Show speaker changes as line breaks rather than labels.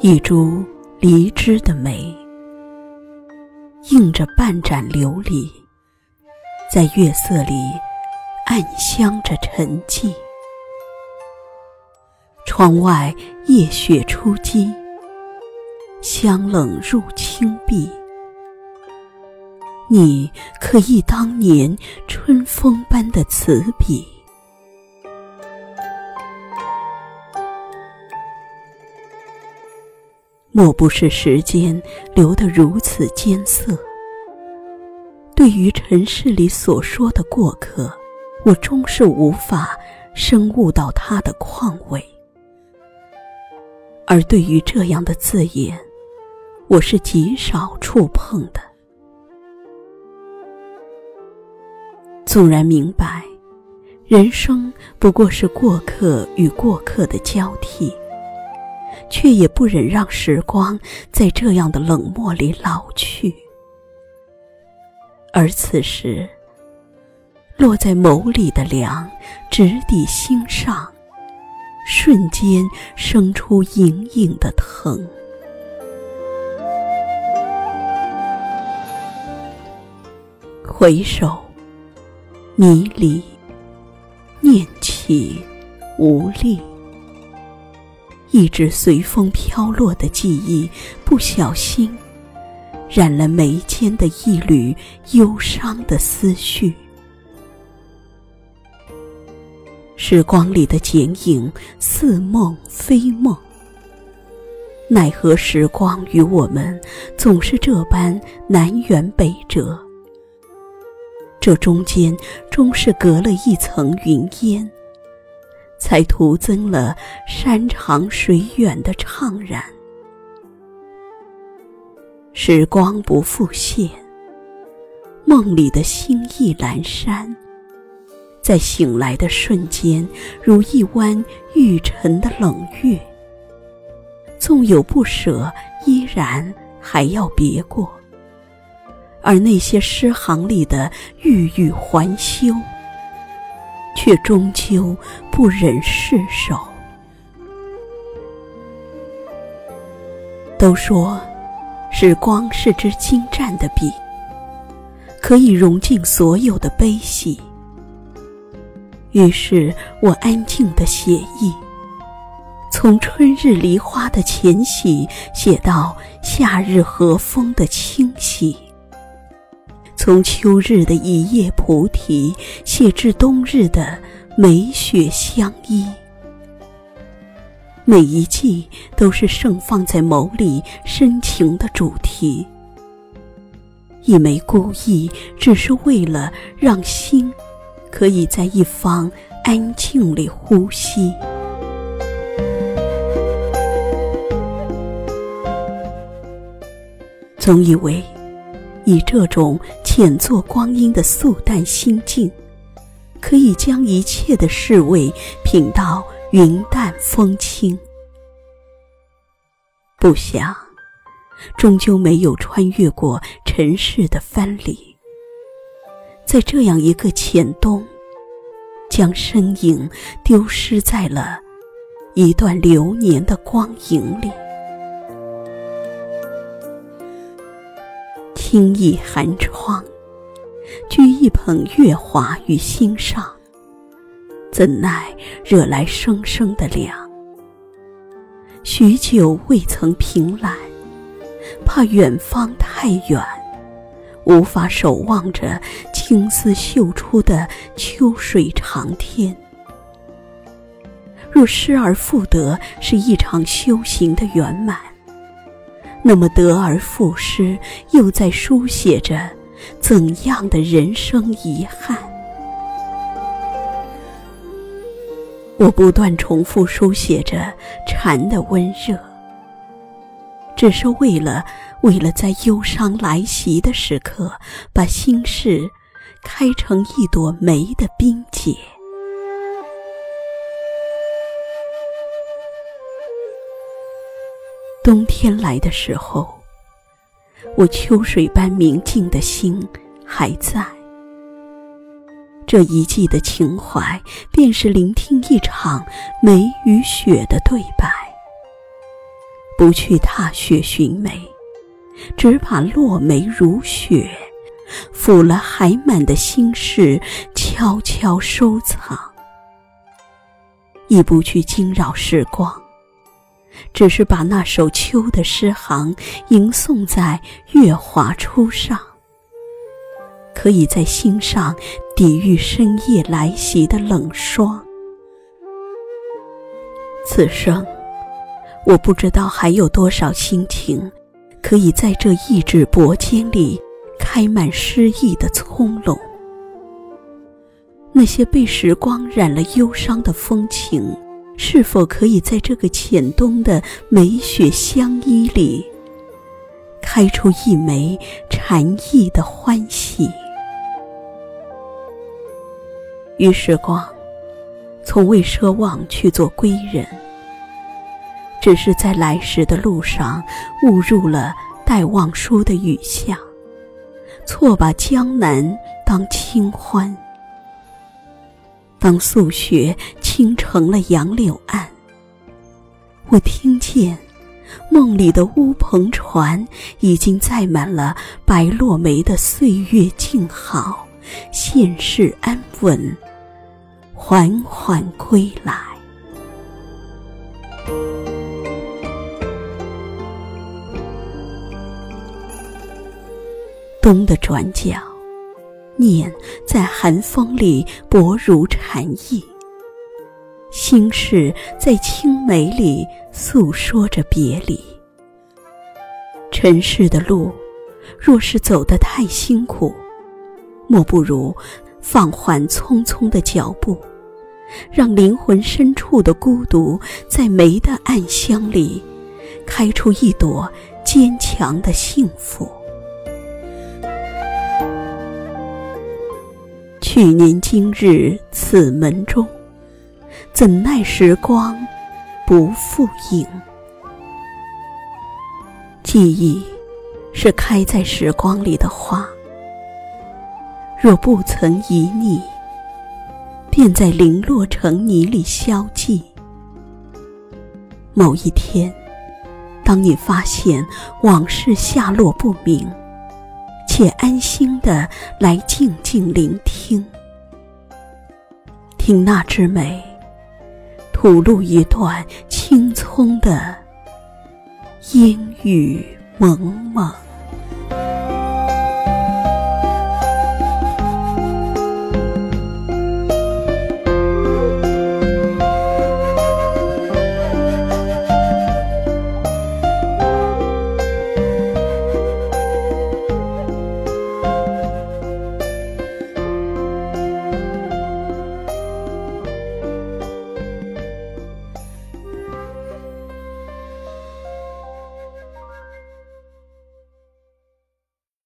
一株离枝的梅，映着半盏琉璃，在月色里暗香着沉寂。窗外夜雪初积，香冷入青碧。你可忆当年春风般的词笔？莫不是时间流得如此艰涩？对于尘世里所说的过客，我终是无法深悟到他的况味；而对于这样的字眼，我是极少触碰的。纵然明白，人生不过是过客与过客的交替，却也不忍让时光在这样的冷漠里老去。而此时，落在眸里的凉，直抵心上，瞬间生出隐隐的疼。回首。迷离，念起，无力。一直随风飘落的记忆，不小心染了眉间的一缕忧伤的思绪。时光里的剪影，似梦非梦。奈何时光与我们，总是这般南辕北辙。这中间终是隔了一层云烟，才徒增了山长水远的怅然。时光不复现，梦里的星意阑珊，在醒来的瞬间，如一弯欲沉的冷月。纵有不舍，依然还要别过。而那些诗行里的欲语还休，却终究不忍释手。都说，时光是支精湛的笔，可以融尽所有的悲喜。于是我安静的写意，从春日梨花的浅喜，写到夏日和风的清喜。从秋日的一叶菩提，写至冬日的梅雪相依。每一季都是盛放在眸里深情的主题。一枚孤意，只是为了让心可以在一方安静里呼吸。总以为。以这种浅作光阴的素淡心境，可以将一切的事味品到云淡风轻。不想，终究没有穿越过尘世的藩篱，在这样一个浅冬，将身影丢失在了一段流年的光影里。轻倚寒窗，掬一捧月华于心上，怎奈惹来生生的凉。许久未曾凭栏，怕远方太远，无法守望着青丝绣出的秋水长天。若失而复得是一场修行的圆满。那么得而复失，又在书写着怎样的人生遗憾？我不断重复书写着蝉的温热，只是为了，为了在忧伤来袭的时刻，把心事开成一朵梅的冰结。冬天来的时候，我秋水般明净的心还在。这一季的情怀，便是聆听一场梅与雪的对白。不去踏雪寻梅，只把落梅如雪，抚了还满的心事，悄悄收藏。亦不去惊扰时光，只是把那首秋的诗行吟诵在月华初上，可以在心上抵御深夜来袭的冷霜。此生，我不知道还有多少心情，可以在这一纸薄笺里开满诗意的葱茏。那些被时光染了忧伤的风情，是否可以在这个浅冬的梅雪相依里，开出一枚禅意的欢喜？于时光，从未奢望去做归人，只是在来时的路上误入了戴望舒的雨巷，错把江南当清欢。当素雪倾成了杨柳岸，我听见梦里的乌篷船已经载满了白落梅的岁月静好，现世安稳，缓缓归来。冬的转角。念在寒风里薄如蝉翼，心事在青梅里诉说着别离。尘世的路，若是走得太辛苦，莫不如放缓匆匆的脚步，让灵魂深处的孤独，在梅的暗香里，开出一朵坚强的幸福。去年今日此门中，怎奈时光不复影。记忆是开在时光里的花，若不曾旖旎，便在零落成泥里消寂。某一天，当你发现往事下落不明。且安心的来静静聆听，听那枝梅吐露一段青葱的烟雨蒙蒙。